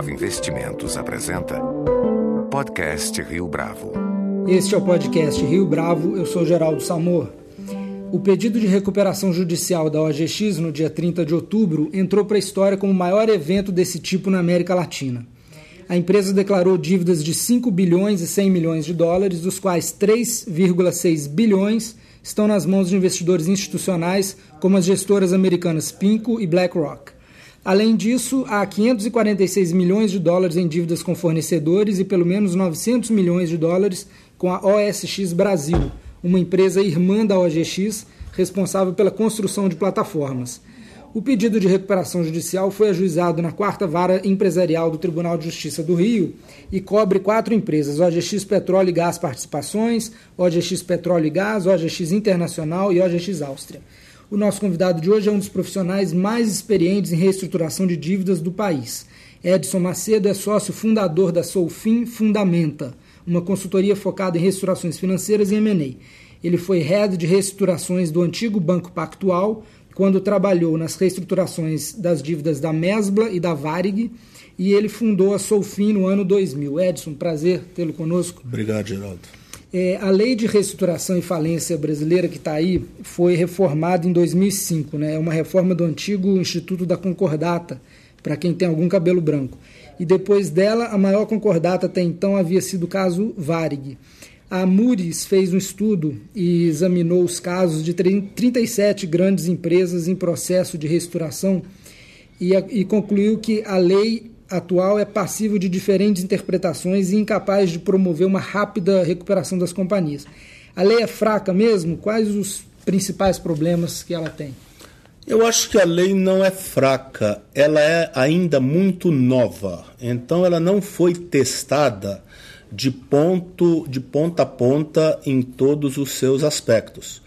Bravo Investimentos apresenta Podcast Rio Bravo. Este é o podcast Rio Bravo, eu sou Geraldo Samor. O pedido de recuperação judicial da OGX no dia 30 de outubro entrou para a história como o maior evento desse tipo na América Latina. A empresa declarou dívidas de 5 bilhões e 100 milhões de dólares, dos quais 3,6 bilhões estão nas mãos de investidores institucionais como as gestoras americanas Pinco e BlackRock. Além disso, há 546 milhões de dólares em dívidas com fornecedores e pelo menos 900 milhões de dólares com a OSX Brasil, uma empresa irmã da OGX responsável pela construção de plataformas. O pedido de recuperação judicial foi ajuizado na quarta vara empresarial do Tribunal de Justiça do Rio e cobre quatro empresas: OGX Petróleo e Gás Participações, OGX Petróleo e Gás, OGX Internacional e OGX Áustria. O nosso convidado de hoje é um dos profissionais mais experientes em reestruturação de dívidas do país. Edson Macedo é sócio fundador da Soufin Fundamenta, uma consultoria focada em reestruturações financeiras e M&A. Ele foi head de reestruturações do antigo Banco Pactual, quando trabalhou nas reestruturações das dívidas da Mesbla e da Varig, e ele fundou a Soufin no ano 2000. Edson, prazer tê-lo conosco. Obrigado, Geraldo. É, a lei de reestruturação e falência brasileira que está aí foi reformada em 2005, né? É uma reforma do antigo Instituto da Concordata, para quem tem algum cabelo branco. E depois dela, a maior concordata até então havia sido o caso Varig. A Moody's fez um estudo e examinou os casos de 37 grandes empresas em processo de reestruturação e, e concluiu que a lei atual é passivo de diferentes interpretações e incapaz de promover uma rápida recuperação das companhias. A lei é fraca mesmo? Quais os principais problemas que ela tem? Eu acho que a lei não é fraca, ela é ainda muito nova. Então ela não foi testada de ponto de ponta a ponta em todos os seus aspectos.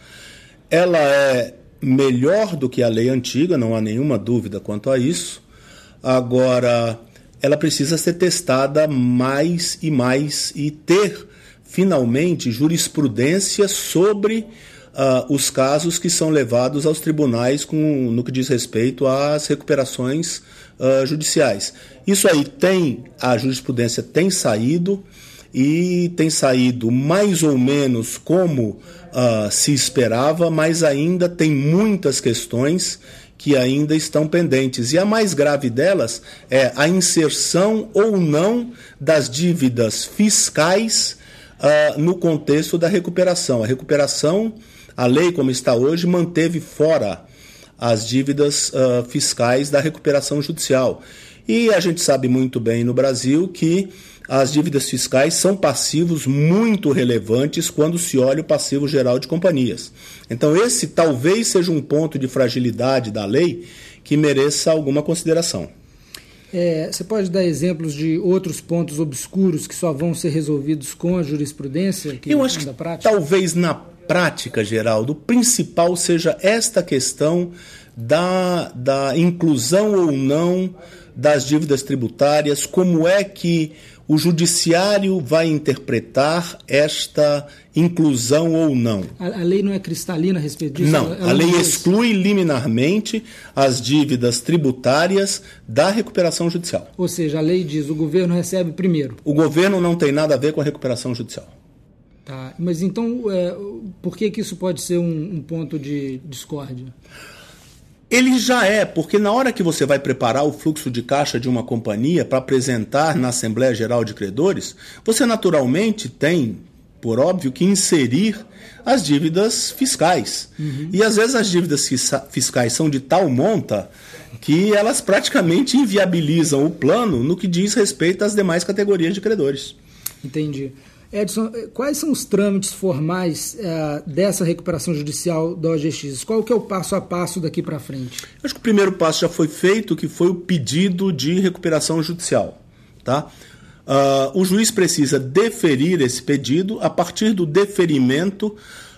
Ela é melhor do que a lei antiga, não há nenhuma dúvida quanto a isso. Agora, ela precisa ser testada mais e mais e ter finalmente jurisprudência sobre uh, os casos que são levados aos tribunais com, no que diz respeito às recuperações uh, judiciais. Isso aí tem, a jurisprudência tem saído e tem saído mais ou menos como uh, se esperava, mas ainda tem muitas questões que ainda estão pendentes. E a mais grave delas é a inserção ou não das dívidas fiscais uh, no contexto da recuperação. A recuperação, a lei como está hoje, manteve fora as dívidas uh, fiscais da recuperação judicial. E a gente sabe muito bem no Brasil que as dívidas fiscais são passivos muito relevantes quando se olha o passivo geral de companhias. Então, esse talvez seja um ponto de fragilidade da lei que mereça alguma consideração. É, você pode dar exemplos de outros pontos obscuros que só vão ser resolvidos com a jurisprudência? Que Eu acho que prática? talvez na prática, Geraldo, o principal seja esta questão da, da inclusão ou não das dívidas tributárias, como é que o judiciário vai interpretar esta inclusão ou não. A, a lei não é cristalina a respeito disso? Não, ela, a lei exclui liminarmente as dívidas tributárias da recuperação judicial. Ou seja, a lei diz o governo recebe primeiro. O governo não tem nada a ver com a recuperação judicial. Tá, mas então é, por que, que isso pode ser um, um ponto de discórdia? Ele já é, porque na hora que você vai preparar o fluxo de caixa de uma companhia para apresentar na Assembleia Geral de Credores, você naturalmente tem, por óbvio, que inserir as dívidas fiscais. Uhum. E às vezes as dívidas fiscais são de tal monta que elas praticamente inviabilizam o plano no que diz respeito às demais categorias de credores. Entendi. Edson, quais são os trâmites formais uh, dessa recuperação judicial da OGX? Qual que é o passo a passo daqui para frente? Acho que o primeiro passo já foi feito, que foi o pedido de recuperação judicial. Tá? Uh, o juiz precisa deferir esse pedido. A partir do deferimento,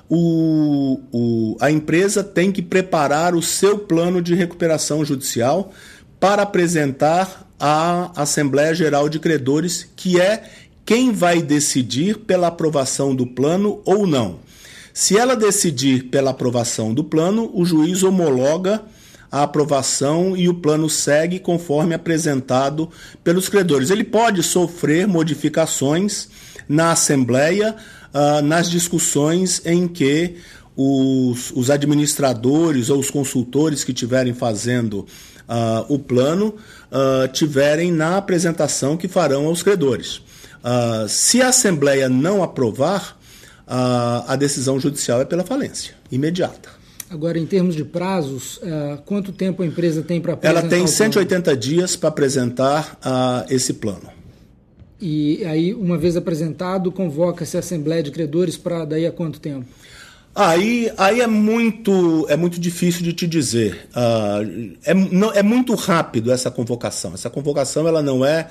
o, o, a empresa tem que preparar o seu plano de recuperação judicial para apresentar à Assembleia Geral de Credores, que é quem vai decidir pela aprovação do plano ou não. Se ela decidir pela aprovação do plano, o juiz homologa a aprovação e o plano segue conforme apresentado pelos credores. Ele pode sofrer modificações na Assembleia, uh, nas discussões em que os, os, administradores ou os consultores que estiverem fazendo uh, o plano uh, tiverem na apresentação que farão aos credores. Se a Assembleia não aprovar, a decisão judicial é pela falência imediata. Agora, em termos de prazos, uh, quanto tempo a empresa tem para apresentar? Ela tem 180 dias para apresentar uh, esse plano. E aí, uma vez apresentado, convoca-se a Assembleia de Credores para daí a quanto tempo? Aí, aí é muito é muito difícil de te dizer. Uh, é, não, é muito rápido essa convocação. Essa convocação ela não é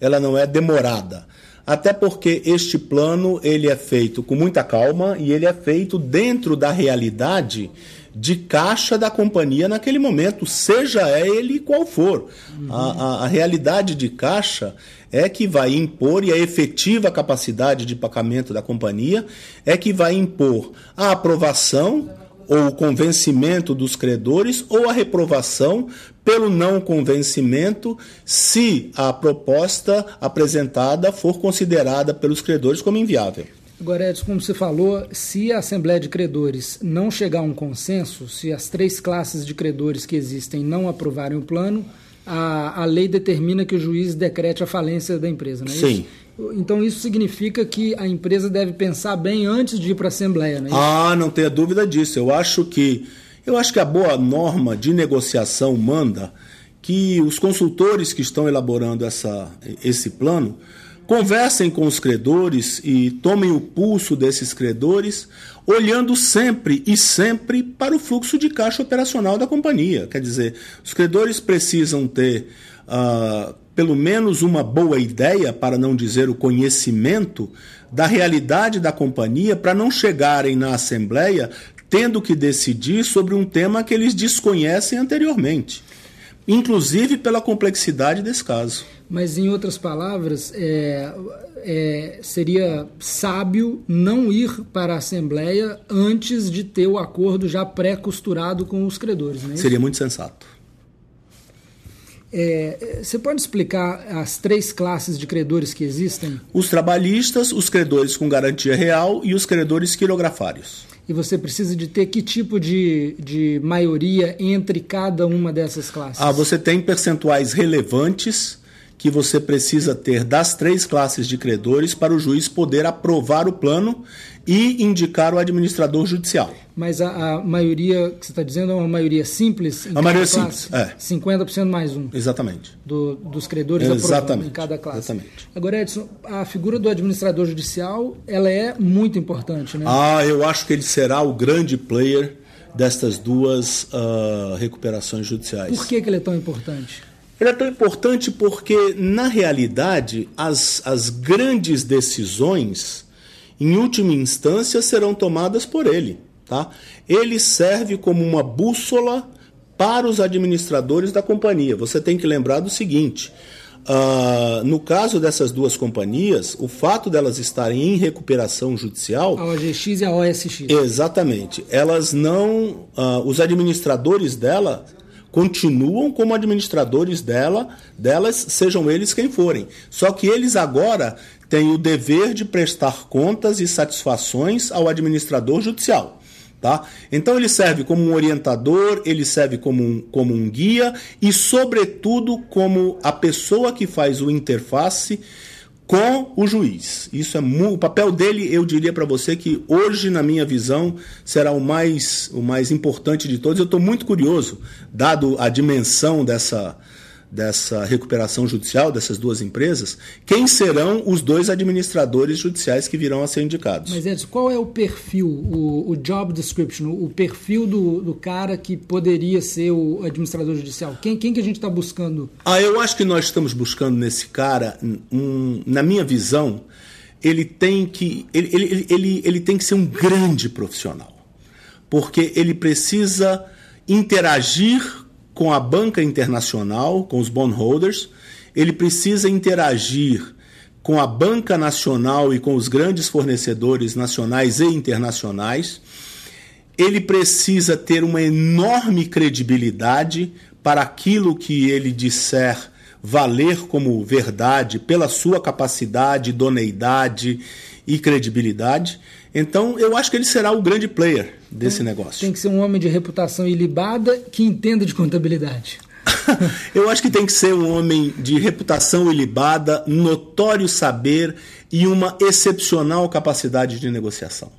ela não é demorada até porque este plano ele é feito com muita calma e ele é feito dentro da realidade de caixa da companhia naquele momento, seja ele qual for. Uhum. A, a, a, realidade de caixa é que vai impor, e a efetiva capacidade de pagamento da companhia é que vai impor a aprovação ou o convencimento dos credores ou a reprovação pelo não convencimento, se a proposta apresentada for considerada pelos credores como inviável. Agora, Edson, como você falou, se a Assembleia de Credores não chegar a um consenso, se as três classes de credores que existem não aprovarem o plano, a, a lei determina que o juiz decrete a falência da empresa, não é Sim. Isso? Então isso significa que a empresa deve pensar bem antes de ir para a Assembleia, é isso? Ah, não tenha dúvida disso. Eu acho que eu acho que a boa norma de negociação manda que os consultores que estão elaborando essa, esse plano conversem com os credores e tomem o pulso desses credores, olhando sempre e sempre para o fluxo de caixa operacional da companhia. Quer dizer, os credores precisam ter uh, pelo menos uma boa ideia, para não dizer o conhecimento, da realidade da companhia, para não chegarem na Assembleia tendo que decidir sobre um tema que eles desconhecem anteriormente, inclusive pela complexidade desse caso. Mas, em outras palavras, é, é, seria sábio não ir para a Assembleia antes de ter o acordo já pré-costurado com os credores. Não é Seria muito sensato. É, você pode explicar as três classes de credores que existem? Os trabalhistas, os credores com garantia real e os credores quirografários. E você precisa de ter que tipo de, de maioria entre cada uma dessas classes? Ah, você tem percentuais relevantes que você precisa ter das três classes de credores para o juiz poder aprovar o plano e indicar o administrador judicial. Mas a, a maioria que você está dizendo é uma maioria simples? a maioria classe? simples, é. 50% mais um. Exatamente. Do, dos credores Exatamente. em cada classe. Exatamente. Agora, Edson, a figura do administrador judicial ela é muito importante, né? Ah, eu acho que ele será o grande player destas duas uh, recuperações judiciais. Por que, que ele é tão importante? Ele é tão importante porque, na realidade, as, as grandes decisões em última instância, serão tomadas por ele. Tá? Ele serve como uma bússola para os administradores da companhia. Você tem que lembrar do seguinte: uh, no caso dessas duas companhias, o fato delas estarem em recuperação judicial. A OGX e a OSX. Exatamente. Elas não. Uh, os administradores dela continuam como administradores dela, delas, sejam eles quem forem. Só que eles agora tem o dever de prestar contas e satisfações ao administrador judicial. Tá? Então ele serve como um orientador, ele serve como um, como um guia e, sobretudo, como a pessoa que faz o interface com o juiz. Isso é o papel dele, eu diria para você que hoje, na minha visão, será o mais, o mais importante de todos. Eu estou muito curioso, dado a dimensão dessa, dessa recuperação judicial dessas duas empresas, quem serão os dois administradores judiciais que virão a ser indicados. Mas Edson, qual é o perfil, o, o job description, o perfil do, do, cara que poderia ser o administrador judicial? Quem, quem que a gente está buscando? Ah, eu acho que nós estamos buscando nesse cara, um, na minha visão, ele tem que ele, ele, ele, ele tem que ser um grande profissional, porque ele precisa interagir com a banca internacional, com os bondholders, ele precisa interagir com a banca nacional e com os grandes fornecedores nacionais e internacionais. ele precisa ter uma enorme credibilidade para aquilo que ele disser valer como verdade pela sua capacidade, idoneidade e credibilidade. Então, eu acho que ele será o grande player desse tem, negócio. Tem que ser um homem de reputação ilibada que entenda de contabilidade. eu acho que tem que ser um homem de reputação ilibada, notório saber e uma excepcional capacidade de negociação.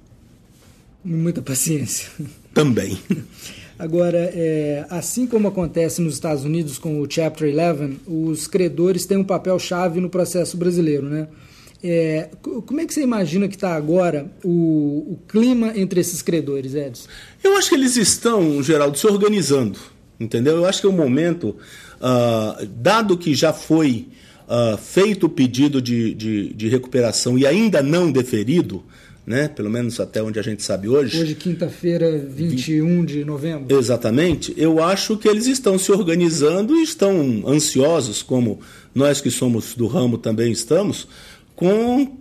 Muita paciência. Também. Agora, é, assim como acontece nos Estados Unidos com o Chapter 11, os credores têm um papel chave no processo brasileiro, né? É, como é que você imagina que está agora o, o, clima entre esses credores, Edson? Eu acho que eles estão, Geraldo, se organizando, entendeu? Eu acho que é o momento, uh, dado que já foi uh, feito o pedido de, de, de recuperação e ainda não deferido, né? pelo menos até onde a gente sabe hoje. Hoje, quinta-feira, 21 de novembro. Exatamente. Eu acho que eles estão se organizando e estão ansiosos, como nós que somos do ramo também estamos, com,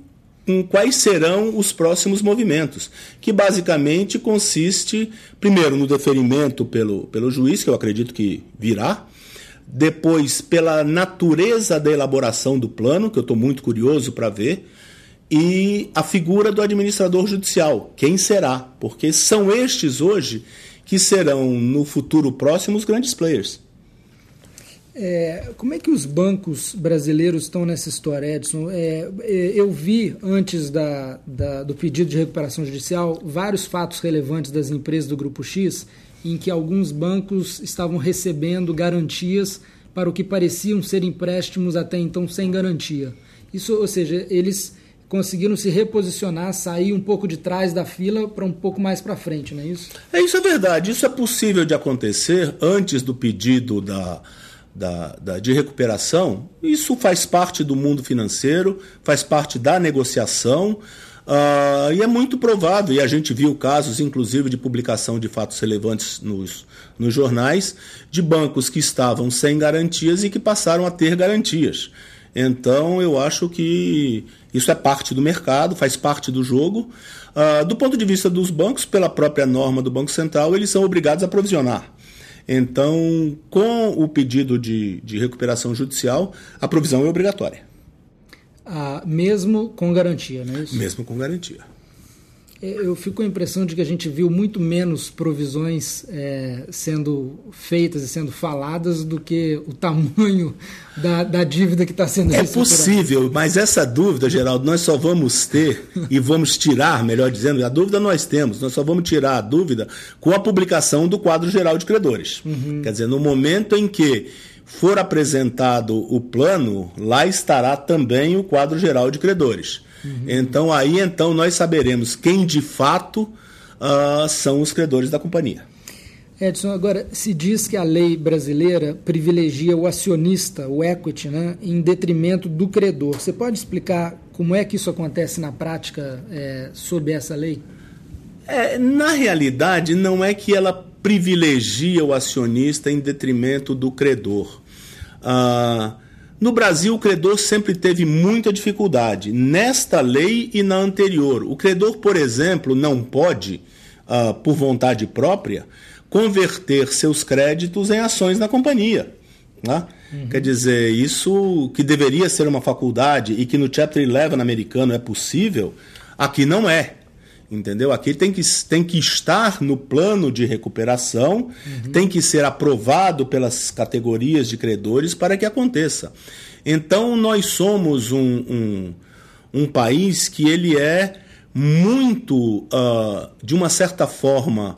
com quais serão os próximos movimentos, que basicamente consiste, primeiro, no deferimento pelo, pelo juiz, que eu acredito que virá, depois pela natureza da elaboração do plano, que eu estou muito curioso para ver, e a figura do administrador judicial, quem será? Porque são estes hoje que serão no futuro próximo os grandes players. É, como é que os bancos brasileiros estão nessa história, Edson? É, é, eu vi, antes da, da, do pedido de recuperação judicial, vários fatos relevantes das empresas do Grupo X em que alguns bancos estavam recebendo garantias para o que pareciam ser empréstimos até então sem garantia. Isso, ou seja, eles conseguiram se reposicionar, sair um pouco de trás da fila para um pouco mais para frente, não é isso? É isso é verdade. Isso é possível de acontecer antes do pedido da, da, da, de recuperação. Isso faz parte do mundo financeiro, faz parte da negociação. Uh, e é muito provável, e a gente viu casos, inclusive, de publicação de fatos relevantes nos, nos jornais, de bancos que estavam sem garantias e que passaram a ter garantias. Então, eu acho que isso é parte do mercado, faz parte do jogo. Uh, do ponto de vista dos bancos, pela própria norma do Banco Central, eles são obrigados a provisionar. Então, com o pedido de, de recuperação judicial, a provisão é obrigatória. Ah, mesmo com garantia, não é isso? Mesmo com garantia. É, eu fico com a impressão de que a gente viu muito menos provisões é, sendo feitas e sendo faladas do que o tamanho da, da dívida que está sendo É possível, mas essa dúvida, Geraldo, nós só vamos ter e vamos tirar, melhor dizendo, a dúvida nós temos, nós só vamos tirar a dúvida com a publicação do quadro geral de credores. Uhum. Quer dizer, no momento em que for apresentado o plano, lá estará também o quadro geral de credores. Uhum. Então aí então nós saberemos quem de fato uh, são os credores da companhia. Edson, agora se diz que a lei brasileira privilegia o acionista, o equity, né, em detrimento do credor. Você pode explicar como é que isso acontece na prática é, sob essa lei? É, na realidade, não é que ela privilegia o acionista em detrimento do credor. Ah, no Brasil, o credor sempre teve muita dificuldade, nesta lei e na anterior. O credor, por exemplo, não pode, uh, por vontade própria, converter seus créditos em ações na companhia. Né? Uhum. Quer dizer, isso que deveria ser uma faculdade e que no Chapter 11 americano é possível, aqui não é. Entendeu? Aqui tem que, tem que estar no plano de recuperação, uhum. tem que ser aprovado pelas categorias de credores para que aconteça. Então, nós somos um, um, um país que ele é muito, uh, de uma certa forma,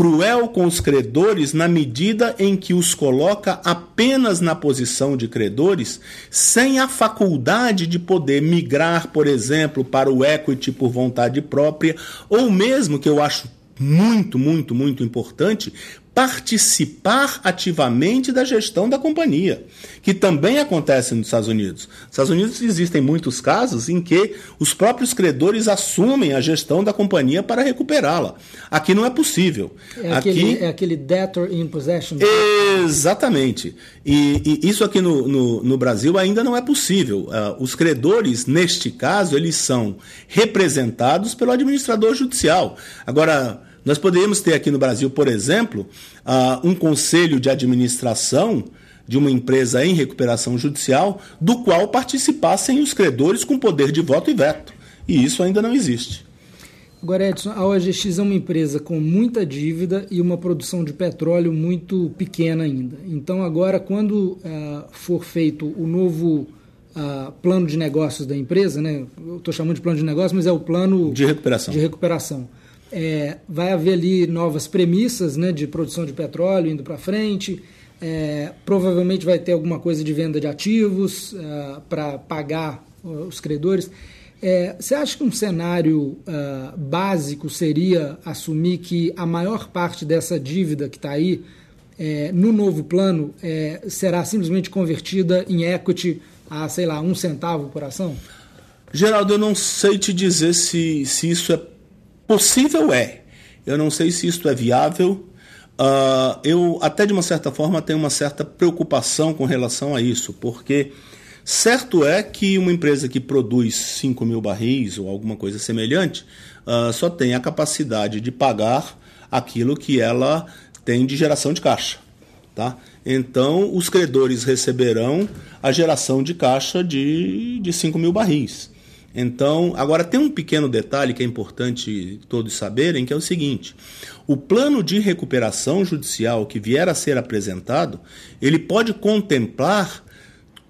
cruel com os credores na medida em que os coloca apenas na posição de credores, sem a faculdade de poder migrar, por exemplo, para o equity por vontade própria, ou mesmo que eu acho muito, muito, muito importante, participar ativamente da gestão da companhia, que também acontece nos Estados Unidos. Nos Estados Unidos existem muitos casos em que os próprios credores assumem a gestão da companhia para recuperá-la. Aqui não é possível. É aquele, aqui, é aquele debtor in possession. Exatamente. E, e isso aqui no, no, no, Brasil ainda não é possível. Uh, os credores, neste caso, eles são representados pelo administrador judicial. Agora, Nós poderíamos ter aqui no Brasil, por exemplo, uh, um conselho de administração de uma empresa em recuperação judicial, do qual participassem os credores com poder de voto e veto. E isso ainda não existe. Agora, Edson, a OGX é uma empresa com muita dívida e uma produção de petróleo muito pequena ainda. Então, agora, quando uh, for feito o novo uh, plano de negócios da empresa, né? eu estou chamando de plano de negócios, mas é o plano de recuperação. De recuperação. É, vai haver ali novas premissas né, de produção de petróleo indo para frente. É, provavelmente vai ter alguma coisa de venda de ativos uh, para pagar os credores. É, você acha que um cenário uh, básico seria assumir que a maior parte dessa dívida que está aí é, no novo plano é, será simplesmente convertida em equity a, sei lá, um centavo por ação? Geraldo, eu não sei te dizer se, se isso é possível, é. Eu não sei se isso é viável. Uh, eu, até de uma certa forma, tenho uma certa preocupação com relação a isso, porque Certo é que uma empresa que produz 5 mil barris ou alguma coisa semelhante uh, só tem a capacidade de pagar aquilo que ela tem de geração de caixa. Tá? Então, os credores receberão a geração de caixa de, de 5 mil barris. Então, agora tem um pequeno detalhe que é importante todos saberem, que é o seguinte: o plano de recuperação judicial que vier a ser apresentado, ele pode contemplar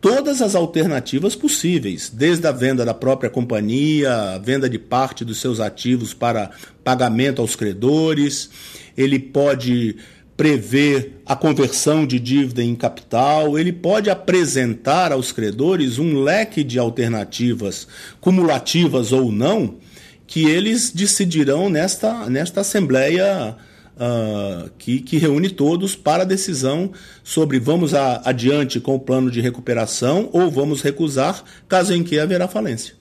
todas as alternativas possíveis, desde a venda da própria companhia, a venda de parte dos seus ativos para pagamento aos credores, ele pode prever a conversão de dívida em capital, ele pode apresentar aos credores um leque de alternativas, cumulativas ou não, que eles decidirão nesta, nesta Assembleia uh, que, que, reúne todos para a decisão sobre vamos a, adiante com o plano de recuperação ou vamos recusar, caso em que haverá falência.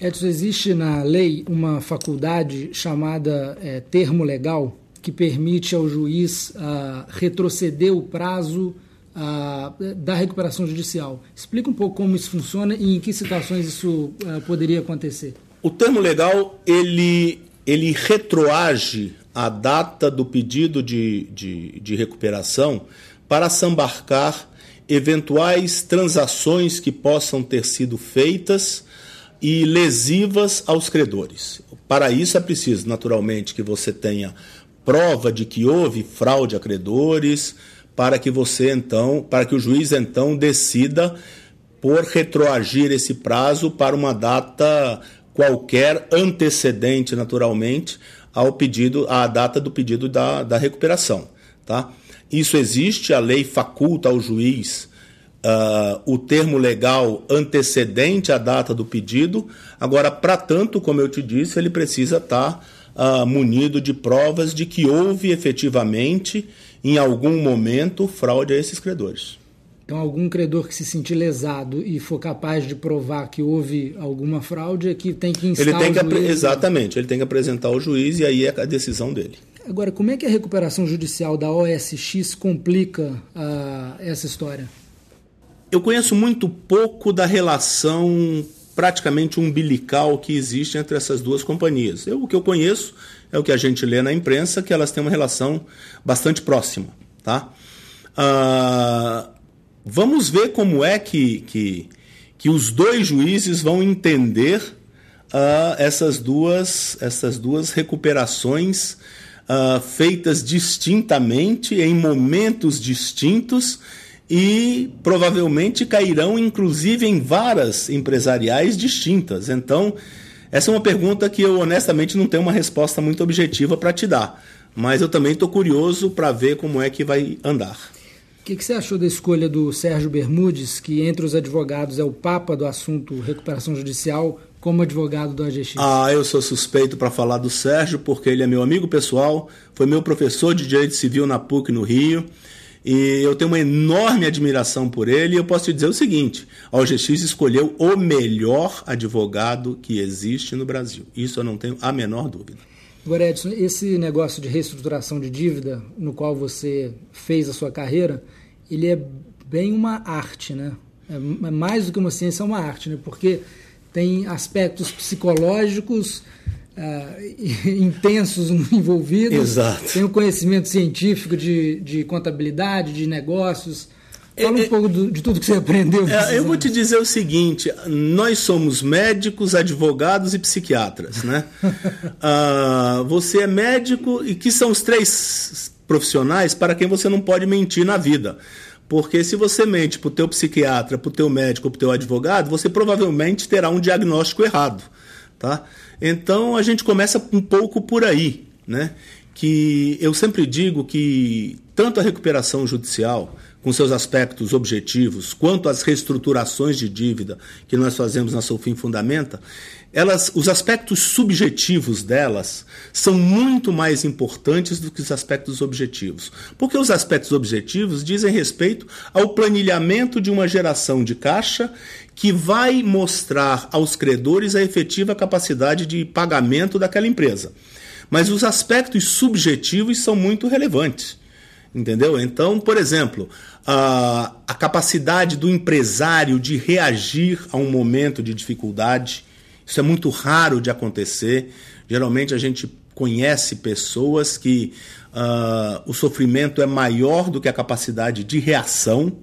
Edson, existe na lei uma faculdade chamada é, termo legal que permite ao juiz uh, retroceder o prazo uh, da recuperação judicial. Explica um pouco como isso funciona e em que situações isso uh, poderia acontecer. O termo legal ele, ele retroage a data do pedido de, de, de recuperação para sambarcar eventuais transações que possam ter sido feitas e lesivas aos credores. Para isso é preciso, naturalmente, que você tenha prova de que houve fraude a credores, para que você então, para que o juiz então decida por retroagir esse prazo para uma data qualquer antecedente, naturalmente, ao pedido, à data do pedido da, da recuperação. Tá? Isso existe, a lei faculta ao juiz uh, o termo legal antecedente à data do pedido. Agora, para tanto, como eu te disse, ele precisa estar tá, uh, munido de provas de que houve efetivamente, em algum momento, fraude a esses credores. Então, algum credor que se sentir lesado e for capaz de provar que houve alguma fraude é que tem que instar ele tem que juiz, né? Exatamente, ele tem que apresentar ao juiz e aí é a decisão dele. Agora, como é que a recuperação judicial da OSX complica uh, essa história? Eu conheço muito pouco da relação praticamente umbilical que existe entre essas duas companhias. Eu, o que eu conheço é o que a gente lê na imprensa, que elas têm uma relação bastante próxima. Tá? Uh, Vamos ver como é que, que, que os dois juízes vão entender uh, essas, duas, essas duas recuperações uh, feitas distintamente, em momentos distintos, e provavelmente cairão inclusive em varas empresariais distintas. Então, essa é uma pergunta que eu honestamente não tenho uma resposta muito objetiva para te dar, mas eu também estou curioso para ver como é que vai andar. O que, que, você achou da escolha do Sérgio Bermudes, que entre os advogados é o papa do assunto recuperação judicial, como advogado do AGX? Ah, eu sou suspeito para falar do Sérgio, porque ele é meu amigo pessoal, foi meu professor de Direito Civil na PUC no Rio, e eu tenho uma enorme admiração por ele. E eu posso te dizer o seguinte: a OGX escolheu o melhor advogado que existe no Brasil. Isso eu não tenho a menor dúvida. Agora, Edson, esse negócio de reestruturação de dívida, no qual você fez a sua carreira, ele é bem uma arte, né? É, é mais do que uma ciência, é uma arte, né? Porque tem aspectos psicológicos uh, intensos envolvidos. Exato. Tem o um conhecimento científico de, de contabilidade, de negócios. Fala um é, pouco do, de tudo que você aprendeu. É, eu vou te dizer o seguinte: nós somos médicos, advogados e psiquiatras, né? uh, você é médico e que são os três profissionais para quem você não pode mentir na vida. Porque se você mente para o teu psiquiatra, para o teu médico, para o teu advogado, você provavelmente terá um diagnóstico errado, tá? Então a gente começa um pouco por aí, né? Que eu sempre digo que tanto a recuperação judicial com seus aspectos objetivos, quanto as reestruturações de dívida que nós fazemos na Sofim Fundamenta, elas, os aspectos subjetivos delas são muito mais importantes do que os aspectos objetivos. Porque os aspectos objetivos dizem respeito ao planilhamento de uma geração de caixa que vai mostrar aos credores a efetiva capacidade de pagamento daquela empresa. Mas os aspectos subjetivos são muito relevantes. Entendeu? Então, por exemplo, a, a capacidade do empresário de reagir a um momento de dificuldade, isso é muito raro de acontecer. Geralmente a gente conhece pessoas que uh, o sofrimento é maior do que a capacidade de reação,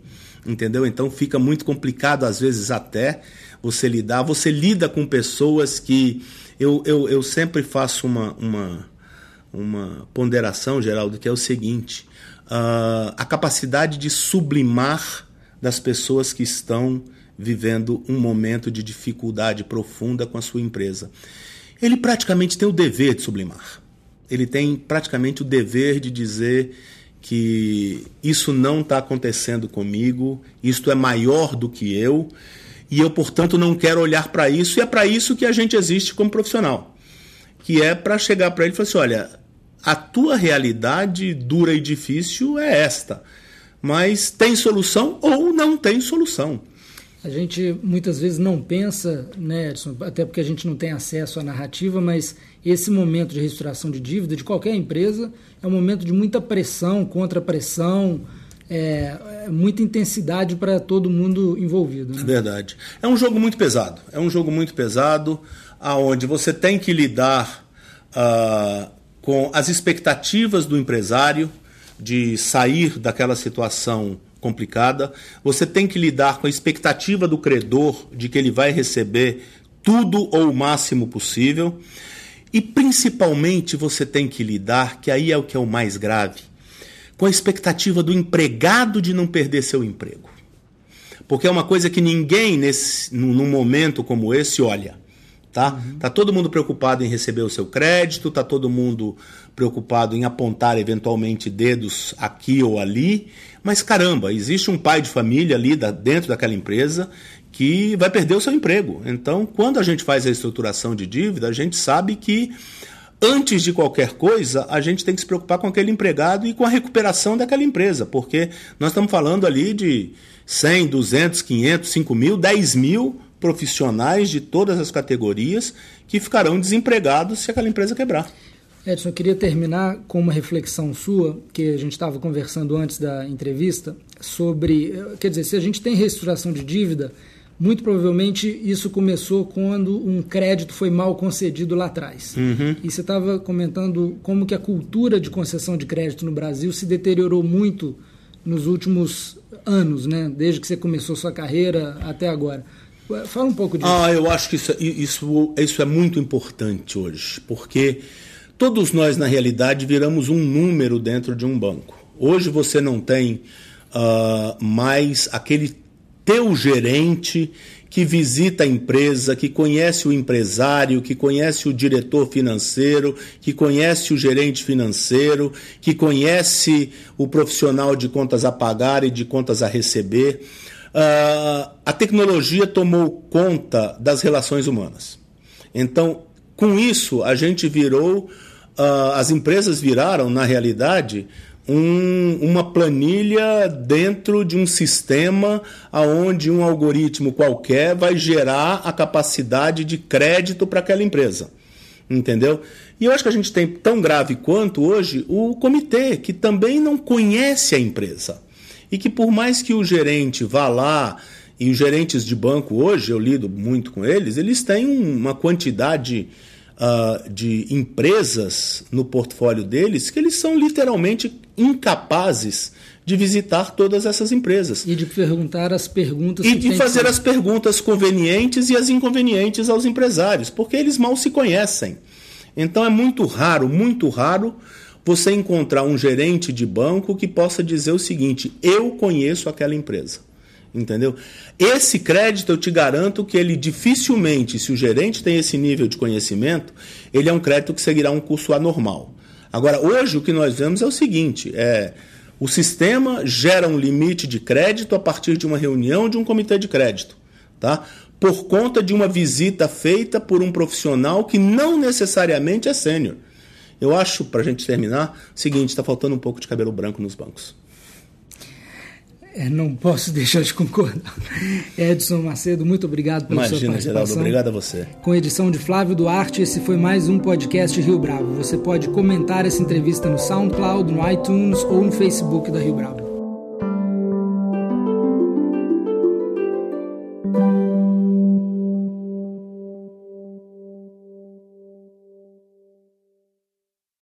entendeu? Então fica muito complicado, às vezes, até você lidar. Você lida com pessoas que. Eu, eu, eu sempre faço uma, uma, uma ponderação, Geraldo, que é o seguinte: uh, a capacidade de sublimar das pessoas que estão vivendo um momento de dificuldade profunda com a sua empresa. Ele praticamente tem o dever de sublimar. Ele tem praticamente o dever de dizer que isso não está acontecendo comigo, isto é maior do que eu, e eu, portanto, não quero olhar para isso, e é para isso que a gente existe como profissional. Que é para chegar para ele e falar assim: olha, a tua realidade dura e difícil é esta, mas tem solução ou não tem solução. A gente muitas vezes não pensa, né, Edson, até porque a gente não tem acesso à narrativa, mas esse momento de reestruturação de dívida de qualquer empresa é um momento de muita pressão, contra-pressão, é, é, muita intensidade para todo mundo envolvido. Né? É verdade. É um jogo muito pesado. É um jogo muito pesado, aonde você tem que lidar uh, com as expectativas do empresário de sair daquela situação complicada. Você tem que lidar com a expectativa do credor de que ele vai receber tudo ou o máximo possível. E principalmente você tem que lidar, que aí é o que é o mais grave, com a expectativa do empregado de não perder seu emprego. Porque é uma coisa que ninguém nesse num momento como esse olha. Tá? Uhum. tá todo mundo preocupado em receber o seu crédito, tá todo mundo preocupado em apontar eventualmente dedos aqui ou ali, mas caramba, existe um pai de família ali dentro daquela empresa que vai perder o seu emprego. Então, quando a gente faz a estruturação de dívida, a gente sabe que antes de qualquer coisa, a gente tem que se preocupar com aquele empregado e com a recuperação daquela empresa, porque nós estamos falando ali de 100, 200, 500, 5 mil, 10 mil profissionais de todas as categorias que ficarão desempregados se aquela empresa quebrar. Edson, eu queria terminar com uma reflexão sua, que a gente estava conversando antes da entrevista, sobre. Quer dizer, se a gente tem reestruturação de dívida, muito provavelmente isso começou quando um crédito foi mal concedido lá atrás. Uhum. E você estava comentando como que a cultura de concessão de crédito no Brasil se deteriorou muito nos últimos anos, né? desde que você começou sua carreira até agora. Fala um pouco disso. Ah, eu acho que isso, isso, isso é muito importante hoje, porque todos nós, na realidade, viramos um número dentro de um banco. Hoje você não tem uh, mais aquele teu gerente que visita a empresa, que conhece o empresário, que conhece o diretor financeiro, que conhece o gerente financeiro, que conhece o profissional de contas a pagar e de contas a receber. Uh, a tecnologia tomou conta das relações humanas. Então, com isso, a gente virou, uh, as empresas viraram, na realidade, um, uma planilha dentro de um sistema onde um algoritmo qualquer vai gerar a capacidade de crédito para aquela empresa. Entendeu? E eu acho que a gente tem tão grave quanto hoje o comitê, que também não conhece a empresa e que por mais que o gerente vá lá, e os gerentes de banco hoje, eu lido muito com eles, eles têm uma quantidade uh, de empresas no portfólio deles que eles são literalmente incapazes de visitar todas essas empresas. E de perguntar as perguntas. E de fazer que... as perguntas convenientes e as inconvenientes aos empresários, porque eles mal se conhecem. Então é muito raro, muito raro você encontrar um gerente de banco que possa dizer o seguinte: eu conheço aquela empresa. Entendeu? Esse crédito eu te garanto que ele dificilmente, se o gerente tem esse nível de conhecimento, ele é um crédito que seguirá um curso anormal. Agora, hoje o que nós vemos é o seguinte: é, o sistema gera um limite de crédito a partir de uma reunião de um comitê de crédito, tá? Por conta de uma visita feita por um profissional que não necessariamente é sênior. Eu acho, para a gente terminar, o seguinte: está faltando um pouco de cabelo branco nos bancos. É, não posso deixar de concordar. Edson Macedo, muito obrigado pela Imagina, sua participação. Geraldo, obrigado a você. Com edição de Flávio Duarte, esse foi mais um podcast Rio Bravo. Você pode comentar essa entrevista no SoundCloud, no iTunes ou no Facebook da Rio Bravo.